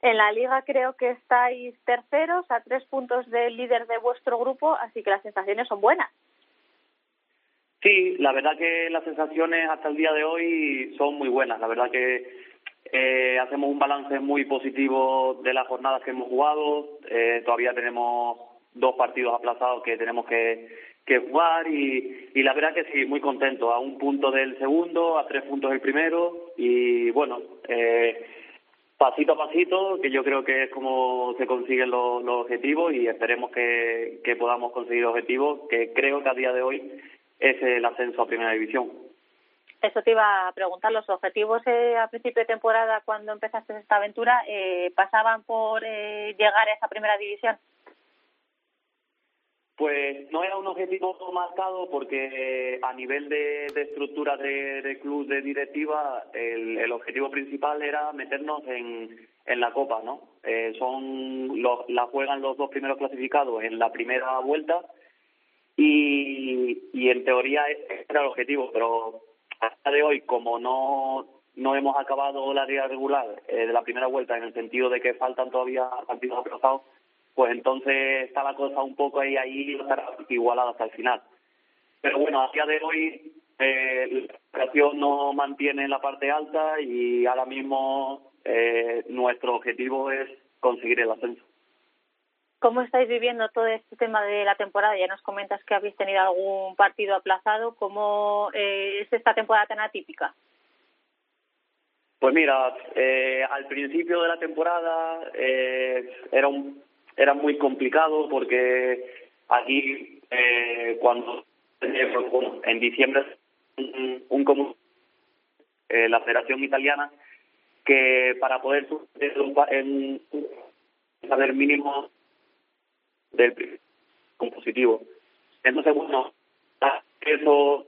En la liga creo que estáis terceros a tres puntos del líder de vuestro grupo, así que las sensaciones son buenas. Sí, la verdad que las sensaciones hasta el día de hoy son muy buenas. La verdad que eh, hacemos un balance muy positivo de las jornadas que hemos jugado. Eh, todavía tenemos dos partidos aplazados que tenemos que, que jugar y, la verdad que sí, muy contento. A un punto del segundo, a tres puntos del primero y bueno. Eh, pasito a pasito, que yo creo que es como se consiguen los, objetivos y esperemos que, podamos conseguir objetivos, que creo que a día de hoy es el ascenso a Primera División. Eso te iba a preguntar, los objetivos eh, a principio de temporada, cuando empezaste esta aventura, eh, ¿pasaban por eh, llegar a esa Primera División? Pues no era un objetivo marcado porque a nivel de, estructura de, club, de directiva, el, objetivo principal era meternos en, en la Copa, ¿no? Eh, son la juegan los dos primeros clasificados en la primera vuelta y, y en teoría era el objetivo, pero hasta de hoy, como no no hemos acabado la liga regular eh, de la primera vuelta en el sentido de que faltan todavía partidos aplazados, pues entonces está la cosa un poco ahí, ahí igualada hasta el final. Pero bueno, a día de hoy eh, la situación no mantiene la parte alta y ahora mismo eh, nuestro objetivo es conseguir el ascenso. ¿Cómo estáis viviendo todo este tema de la temporada? Ya nos comentas que habéis tenido algún partido aplazado. ¿Cómo eh, es esta temporada tan atípica? Pues mira, eh, al principio de la temporada eh, era un, era muy complicado porque aquí eh, cuando en diciembre un, un común eh, la Federación Italiana que para poder en saber mínimo del positivo. Entonces, bueno, eso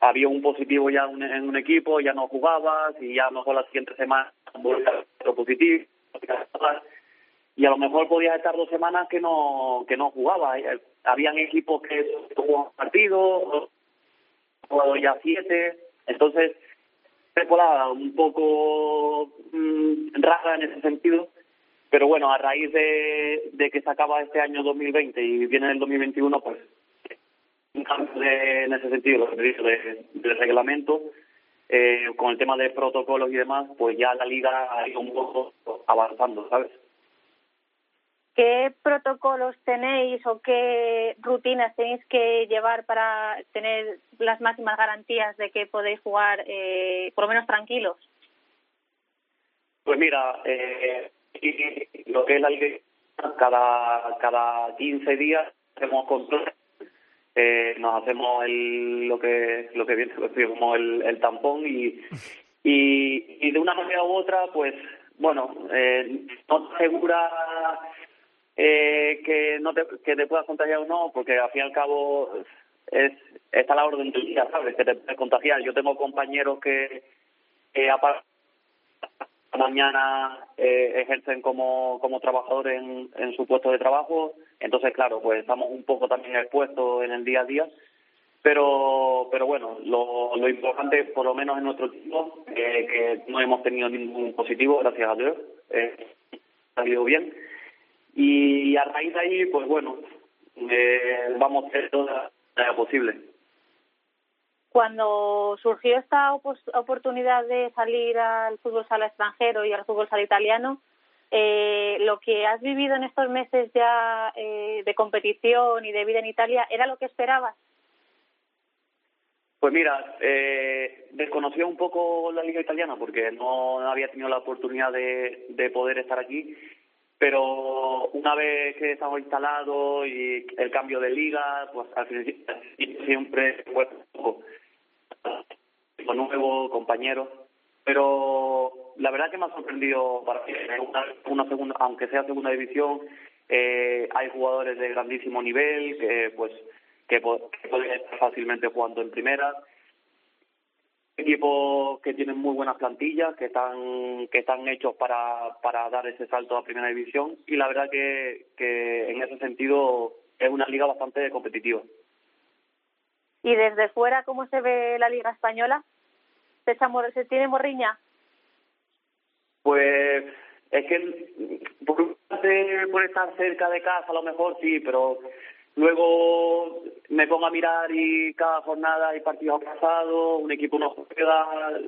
había un positivo ya en un equipo, ya no jugabas y ya a lo mejor la siguiente semana volvía positivo y a lo mejor podías estar dos semanas que no que no jugabas. Eh, habían equipos que jugaban partidos, jugado ya siete, entonces temporada un poco mm, rara en ese sentido, pero bueno, a raíz de, de que se acaba este año 2020 y viene el 2021, pues un cambio en ese sentido, de, del reglamento, eh, con el tema de protocolos y demás, pues ya la liga ha ido un poco avanzando, ¿sabes? ¿Qué protocolos tenéis o qué rutinas tenéis que llevar para tener las máximas garantías de que podéis jugar eh, por lo menos tranquilos? Pues mira, eh, lo que es la cada, cada 15 días hacemos control eh, nos hacemos el, lo que lo que viene como el, el tampón y, y, y de una manera u otra pues bueno eh, no te asegura eh, que no te, que te puedas contagiar o no porque al fin y al cabo es está la orden del día sabes que te puedes contagiar yo tengo compañeros que eh, mañana eh, ejercen como, como trabajadores en, en su puesto de trabajo. Entonces, claro, pues estamos un poco también expuestos en el día a día. Pero, pero bueno, lo, lo importante, por lo menos en nuestro equipo, eh, que no hemos tenido ningún positivo, gracias a Dios. Eh, ha salido bien. Y a raíz de ahí, pues bueno, eh, vamos a hacer toda la posible cuando surgió esta oportunidad de salir al fútbol sala extranjero y al fútbol sala italiano, eh, lo que has vivido en estos meses ya eh, de competición y de vida en Italia, ¿era lo que esperabas? Pues mira, eh, desconocía un poco la liga italiana porque no había tenido la oportunidad de, de poder estar aquí, pero una vez que estamos instalados y el cambio de liga, pues al final siempre fue nuevo, compañeros, pero la verdad que me ha sorprendido para una, una segunda, aunque sea segunda división, eh, hay jugadores de grandísimo nivel que pues que, pueden estar fácilmente jugando en primera equipos que tienen muy buenas plantillas que están que están hechos para para dar ese salto a primera división. Y la verdad que que en ese sentido es una liga bastante competitiva. Y desde fuera cómo se ve la liga española se, se tiene morriña pues es que por, por estar cerca de casa a lo mejor sí pero luego me pongo a mirar y cada jornada hay partidos aplazados un equipo no juega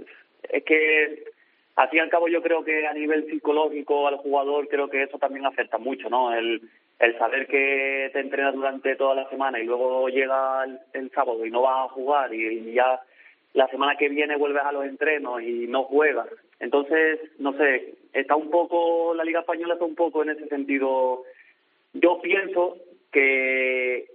es que al fin y al cabo yo creo que a nivel psicológico al jugador creo que eso también afecta mucho no el el saber que te entrenas durante toda la semana y luego llega el, sábado y no vas a jugar y, ya la semana que viene vuelves a los entrenos y no juegas. Entonces, no sé, está un poco, la Liga Española está un poco en ese sentido. Yo pienso que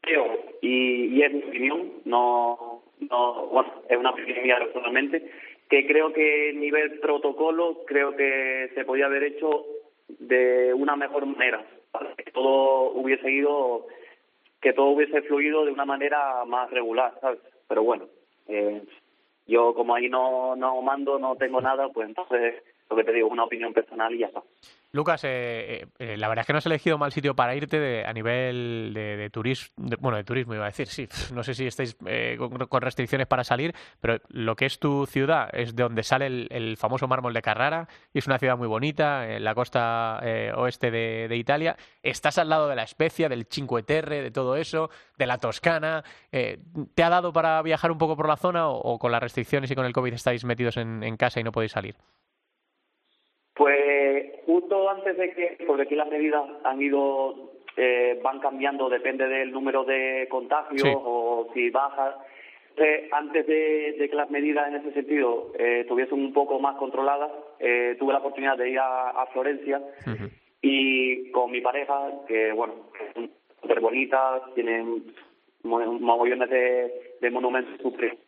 creo, y, y es mi opinión, no, no, bueno, es una opinión mía personalmente, que creo que nivel protocolo, creo que se podía haber hecho de una mejor manera que todo hubiese ido, que todo hubiese fluido de una manera más regular, ¿sabes? Pero bueno, eh, yo como ahí no, no mando, no tengo nada, pues entonces lo que te digo, una opinión personal y ya está. Lucas, eh, eh, eh, la verdad es que no has elegido mal sitio para irte a nivel de, turismo, bueno, de turismo iba a decir, sí, no sé si estáis con, restricciones para salir, pero lo que es tu ciudad es de donde sale el, famoso mármol de Carrara y es una ciudad muy bonita, en la costa oeste de, Italia. Estás al lado de la Especia, del Cinque Terre, de todo eso, de la Toscana. ¿Te ha dado para viajar un poco por la zona o, con las restricciones y con el COVID estáis metidos en casa y no podéis salir? Pues justo antes de que, porque aquí las medidas han ido, eh, van cambiando, depende del número de contagios o si baja. antes de, que las medidas en ese sentido eh, estuviesen un poco más controladas, eh, tuve la oportunidad de ir a, Florencia y con mi pareja, que bueno, es súper bonita, tienen mogollones de, de monumentos súper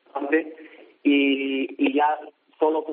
y, y ya solo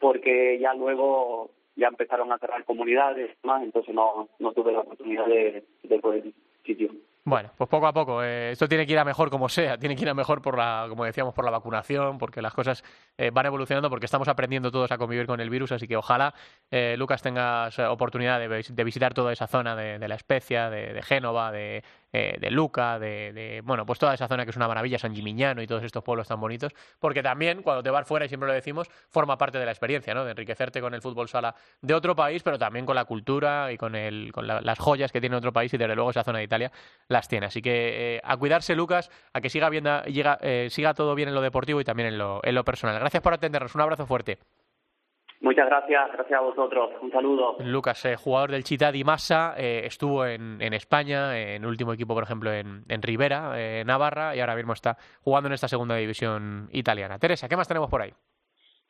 porque ya luego ya empezaron a cerrar comunidades más, entonces no, no tuve la oportunidad de, de poder sitio. Bueno, pues poco a poco. Eh, esto tiene que ir a mejor como sea. Tiene que ir a mejor por la, como decíamos, por la vacunación, porque las cosas eh, van evolucionando, porque estamos aprendiendo todos a convivir con el virus. Así que ojalá, eh, Lucas, tengas oportunidad de, visitar toda esa zona de, la Especia, de, Génova, de, eh, de Luca, de, bueno, pues toda esa zona que es una maravilla, San Gimignano y todos estos pueblos tan bonitos, porque también cuando te vas fuera, y siempre lo decimos, forma parte de la experiencia, ¿no? De enriquecerte con el fútbol sala de otro país, pero también con la cultura y con, el, con las joyas que tiene otro país y desde luego esa zona de Italia las tiene. Así que eh, a cuidarse, Lucas, a que siga, viendo, llega, eh, siga todo bien en lo deportivo y también en lo, en lo personal. Gracias por atendernos. Un abrazo fuerte. Muchas gracias, gracias a vosotros. Un saludo. Lucas, eh, jugador del Chita di Massa, eh, estuvo en, en, España, en último equipo, por ejemplo, en, en Rivera, eh, Navarra, y ahora mismo está jugando en esta segunda división italiana. Teresa, ¿qué más tenemos por ahí?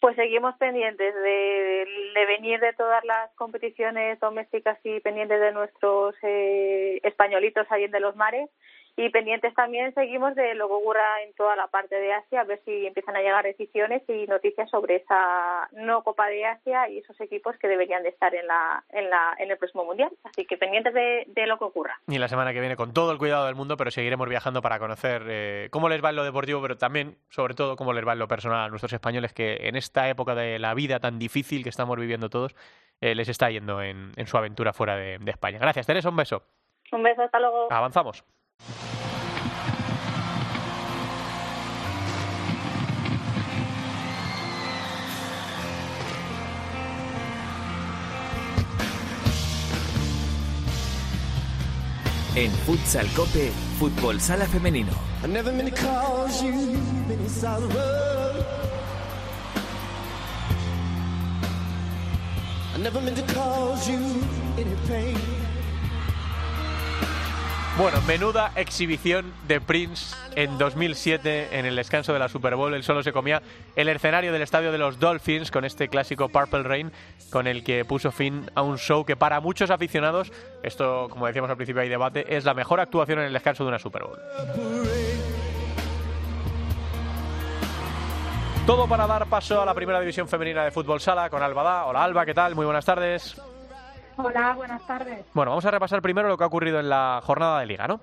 Pues seguimos pendientes de, de venir de todas las competiciones domésticas y pendientes de nuestros españolitos ahí en de los mares y pendientes también seguimos de lo que ocurra en toda la parte de Asia, a ver si empiezan a llegar decisiones y noticias sobre esa no Copa de Asia y esos equipos que deberían de estar en la en la en el próximo mundial. Así que pendientes de, lo que ocurra. Y la semana que viene con todo el cuidado del mundo, pero seguiremos viajando para conocer eh, cómo les va en lo deportivo, pero también, sobre todo, cómo les va en lo personal a nuestros españoles que en esta época de la vida tan difícil que estamos viviendo todos, eh, les está yendo en, en, su aventura fuera de, de España. Gracias, Teresa, un beso. Un beso, hasta luego. Avanzamos. En Futsal Cope, Fútbol Sala Femenino. I never meant to cause you any sorrow. Bueno, menuda exhibición de Prince en 2007 en el descanso de la Super Bowl. Él solo se comía el escenario del estadio de los Dolphins con este clásico Purple Rain con el que puso fin a un show que para muchos aficionados, esto como decíamos al principio hay debate, es la mejor actuación en el descanso de una Super Bowl. Todo para dar paso a la primera división femenina de fútbol sala con Alba Hola Alba, ¿qué tal? Muy buenas tardes. Hola, buenas tardes. Bueno, vamos a repasar primero lo que ha ocurrido en la jornada de liga, ¿no?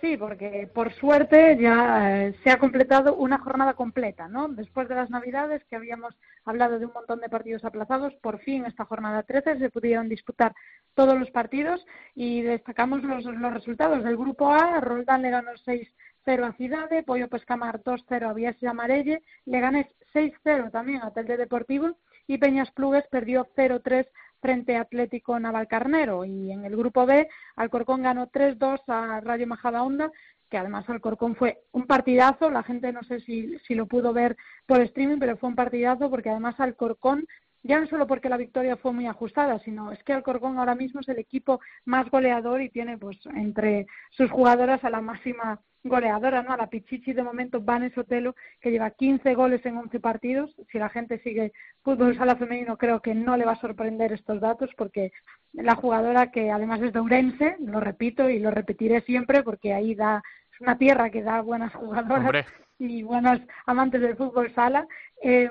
Sí, porque por suerte ya eh, se ha completado una jornada completa, ¿no? Después de las Navidades, que habíamos hablado de un montón de partidos aplazados, por fin esta jornada 13 se pudieron disputar todos los partidos y destacamos los, los resultados del grupo A. Roldán le ganó 6 0 a Cidade, Pollo Pescamar 2-0 a Vías y Amarelle, Leganés 6-0 también a Telde Deportivo y Peñas Plugues perdió 0-3 frente a Atlético Navalcarnero. Y en el grupo B, Alcorcón ganó 3-2 a Radio Majadahonda, que además Alcorcón fue un partidazo. La gente no sé si, si lo pudo ver por streaming, pero fue un partidazo porque además Alcorcón ya no solo porque la victoria fue muy ajustada, sino es que Alcorcón ahora mismo es el equipo más goleador y tiene pues entre sus jugadoras a la máxima goleadora, ¿no? A la Pichichi de momento Vanes Otelo, que lleva 15 goles en 11 partidos. Si la gente sigue fútbol sala femenino, creo que no le va a sorprender estos datos porque la jugadora que además es de Urense, lo repito y lo repetiré siempre porque ahí da es una tierra que da buenas jugadoras y buenas amantes del fútbol sala. Eh,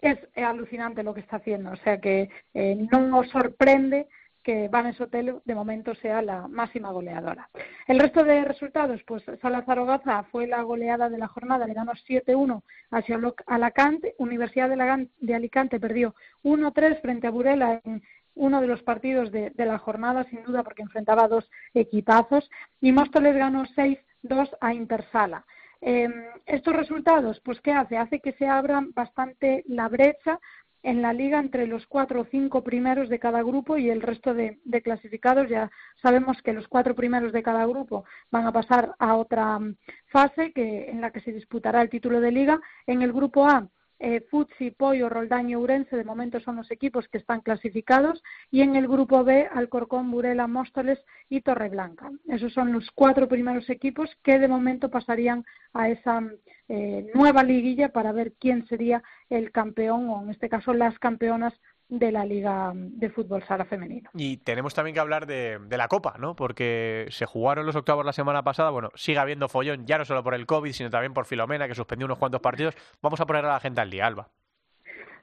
es alucinante lo que está haciendo, o sea que eh, no nos sorprende que Vanessa Otelo de momento sea la máxima goleadora. El resto de resultados, pues Salazar Ogaza fue la goleada de la jornada, le ganó 7-1 hacia Alicante, Universidad de Alicante perdió 1-3 frente a Burela en uno de los partidos de, la jornada, sin duda, porque enfrentaba dos equipazos, y Móstoles ganó 6-2 a Intersala. Eh, estos resultados, pues ¿qué hace? Hace que se abran bastante la brecha en la liga entre los cuatro o cinco primeros de cada grupo y el resto de, clasificados. Ya sabemos que los cuatro primeros de cada grupo van a pasar a otra mm, fase que, en la que se disputará el título de liga. En el grupo A eh, Futsi, Pollo, Roldán y Urense de momento son los equipos que están clasificados y en el grupo B Alcorcón, Burela, Móstoles y Torreblanca. Esos son los cuatro primeros equipos que de momento pasarían a esa eh, nueva liguilla para ver quién sería el campeón o en este caso las campeonas de la Liga de Fútbol Sala Femenino. Y tenemos también que hablar de, la Copa, ¿no? Porque se jugaron los octavos la semana pasada. Bueno, sigue habiendo follón, ya no solo por el COVID, sino también por Filomena, que suspendió unos cuantos partidos. Vamos a poner a la gente al día, Alba.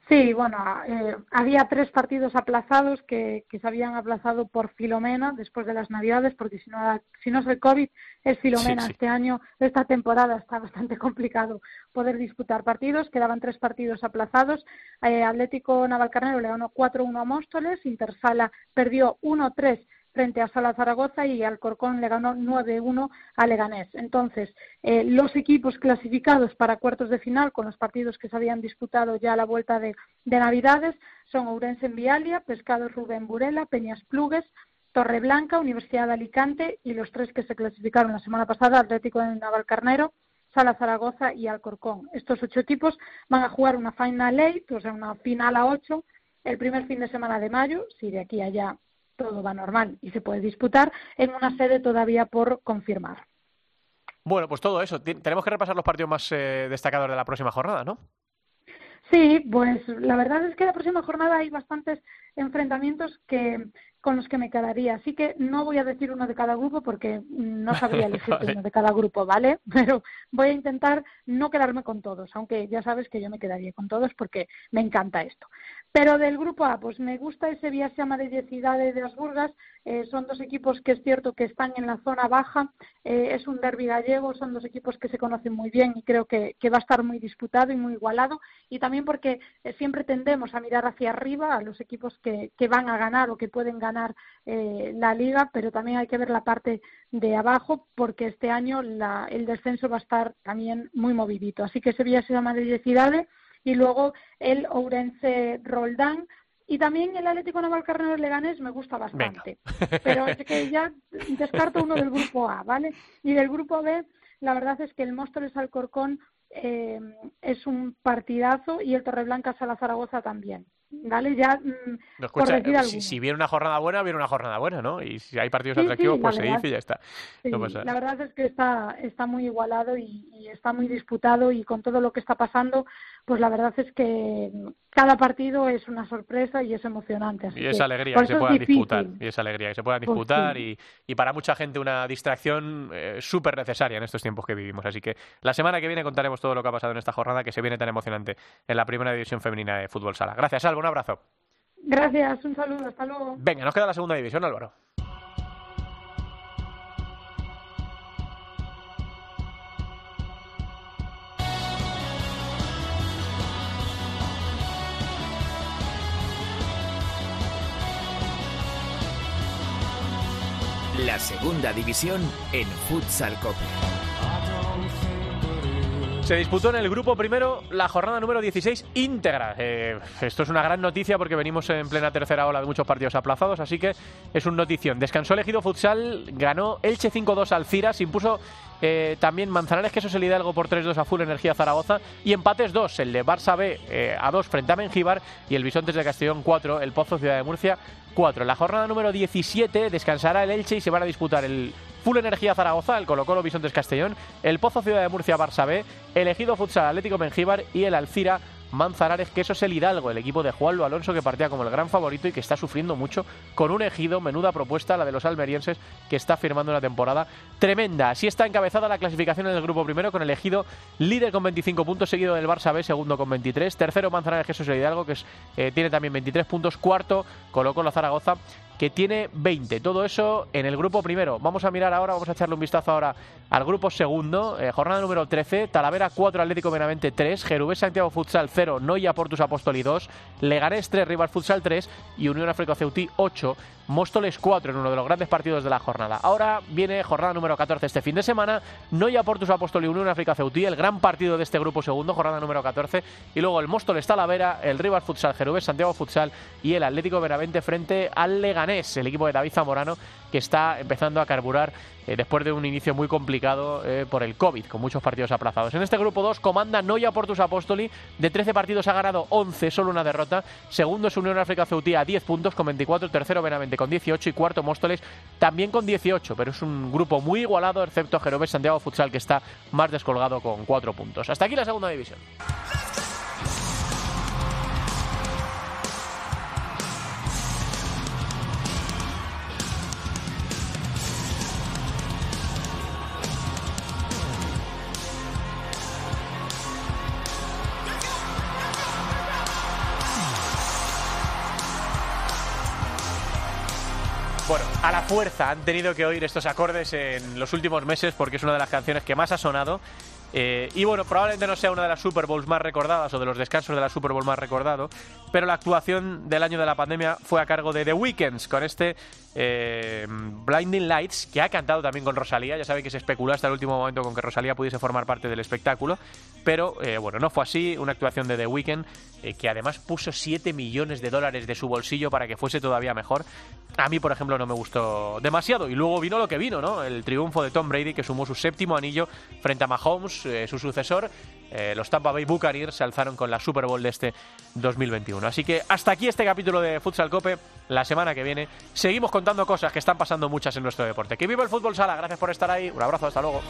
Sí, bueno, eh, había tres partidos aplazados que, se habían aplazado por Filomena después de las Navidades, porque si no, si no es el COVID, es Filomena. Este año, esta temporada, está bastante complicado poder disputar partidos. Quedaban tres partidos aplazados. Eh, Atlético Navalcarnero le ganó 4-1 a Móstoles, Intersala perdió 1-3 frente a Sala Zaragoza y Alcorcón le ganó 9-1 a Leganés. Entonces, eh, los equipos clasificados para cuartos de final, con los partidos que se habían disputado ya a la vuelta de, Navidades, son Ourense en Vialia, Pescado Rubén Burela, Peñas Plugues, Torreblanca, Universidad de Alicante y los tres que se clasificaron la semana pasada, Atlético de Navalcarnero, Sala Zaragoza y Alcorcón. Estos ocho equipos van a jugar una Final Eight, o sea, una final a ocho, el primer fin de semana de mayo, si de aquí a allá todo va normal y se puede disputar en una sede todavía por confirmar. Bueno, pues todo eso. Tenemos que repasar los partidos más eh, destacados de la próxima jornada, ¿no? Sí, pues la verdad es que la próxima jornada hay bastantes enfrentamientos que con los que me quedaría. Así que no voy a decir uno de cada grupo porque no sabría elegir uno de cada grupo, ¿vale? Pero voy a intentar no quedarme con todos, aunque ya sabes que yo me quedaría con todos porque me encanta esto. Pero del grupo A, pues me gusta ese llama de Cidade de Asburgas. Eh, son dos equipos que es cierto que están en la zona baja. Eh, es un derbi gallego, son dos equipos que se conocen muy bien y creo que, va a estar muy disputado y muy igualado. Y también porque eh, siempre tendemos a mirar hacia arriba a los equipos que, que van a ganar o que pueden ganar la liga, pero también hay que ver la parte de abajo porque este año la, el descenso va a estar también muy movidito. Así que ese llama de Cidade y luego el Ourense Roldán y también el Atlético Navalcarnero Leganés me gusta bastante. Pero es que ya descarto uno del grupo A, ¿vale? Y del grupo B, la verdad es que el Móstoles Alcorcón eh, es un partidazo y el Torreblanca Sala Zaragoza también. ¿Vale? Ya, mm, por decir si, si, viene una jornada buena, viene una jornada buena, ¿no? Y si hay partidos atractivos, pues se dice y ya está. la verdad es que está, está muy igualado y, está muy disputado y con todo lo que está pasando, pues la verdad es que cada partido es una sorpresa y es emocionante. y es alegría que se puedan disputar. Y es alegría que se puedan disputar y, y, para mucha gente una distracción eh, súper necesaria en estos tiempos que vivimos. Así que la semana que viene contaremos todo lo que ha pasado en esta jornada que se viene tan emocionante en la primera división femenina de fútbol sala. Gracias, Albo un abrazo. Gracias, un saludo, hasta luego. Venga, nos queda la segunda división, Álvaro. La segunda división en Futsal Cope. Se disputó en el grupo primero la jornada número 16 íntegra. Eh, esto es una gran noticia porque venimos en plena tercera ola de muchos partidos aplazados, así que es un notición. Descansó elegido futsal, ganó Elche 5-2 al Cira, se impuso eh, también Manzanares Quesos el Hidalgo por 3-2 a Full Energía Zaragoza y empates 2, el de Barça B eh, a 2 frente a Mengíbar y el Bisontes de Castellón 4, el Pozo Ciudad de Murcia 4. En la jornada número 17 descansará el Elche y se van a disputar el Full Energía Zaragoza, el Colo Colo Bisontes Castellón, el Pozo Ciudad de Murcia Barça B, el Ejido Futsal Atlético Mengíbar y el Alcira Manzanares, que eso es el Hidalgo, el equipo de Juanlo Alonso que partía como el gran favorito y que está sufriendo mucho con un ejido, menuda propuesta, la de los almerienses, que está firmando una temporada tremenda. Así está encabezada la clasificación en el grupo primero con el ejido líder con 25 puntos, seguido del Barça B, segundo con 23, tercero Manzanares, es el Hidalgo, que eh, tiene también 23 puntos, cuarto Colo la Zaragoza que tiene 20. Todo eso en el grupo primero. Vamos a mirar ahora, vamos a echarle un vistazo ahora al grupo segundo. Eh, jornada número 13. Talavera 4, Atlético Benavente 3. Jerubés Santiago Futsal 0. Noia Portus Apóstoli 2. Leganés 3, Rival Futsal 3. Y Unión África Ceutí 8. Móstoles 4 en uno de los grandes partidos de la jornada. Ahora viene jornada número 14 este fin de semana. Noia Portus Apóstoli Unión África Ceutí, el gran partido de este grupo segundo, jornada número 14. Y luego el Móstoles Talavera, el Rival Futsal Jerubés Santiago Futsal y el Atlético Benavente frente al Leganés, el equipo de David Zamorano que está empezando a carburar eh, después de un inicio muy complicado eh, por el COVID, con muchos partidos aplazados. En este grupo 2 comanda Noia Portus Apostoli, de 13 partidos ha ganado 11, solo una derrota. Segundo es Unión África Ceutía a 10 puntos con 24, tercero Benavente con 18 y cuarto Móstoles también con 18, pero es un grupo muy igualado, excepto Jerobés Santiago Futsal que está más descolgado con 4 puntos. Hasta aquí la segunda división. Bueno, a la fuerza han tenido que oír estos acordes en los últimos meses porque es una de las canciones que más ha sonado. Eh, y bueno, probablemente no sea una de las Super Bowls más recordadas o de los descansos de la Super Bowl más recordado, pero la actuación del año de la pandemia fue a cargo de The Weeknd con este eh, Blinding Lights, que ha cantado también con Rosalía. Ya sabe que se especuló hasta el último momento con que Rosalía pudiese formar parte del espectáculo, pero eh, bueno, no fue así. Una actuación de The Weeknd eh, que además puso 7 millones de dólares de su bolsillo para que fuese todavía mejor. A mí, por ejemplo, no me gustó demasiado. Y luego vino lo que vino, ¿no? El triunfo de Tom Brady, que sumó su séptimo anillo frente a Mahomes, su sucesor. los Tampa Bay Buccaneers se alzaron con la Super Bowl de este 2021. Así que hasta aquí este capítulo de Futsal Cope. La semana que viene seguimos contando cosas que están pasando muchas en nuestro deporte. Que viva el fútbol sala. Gracias por estar ahí. Un abrazo. Hasta luego.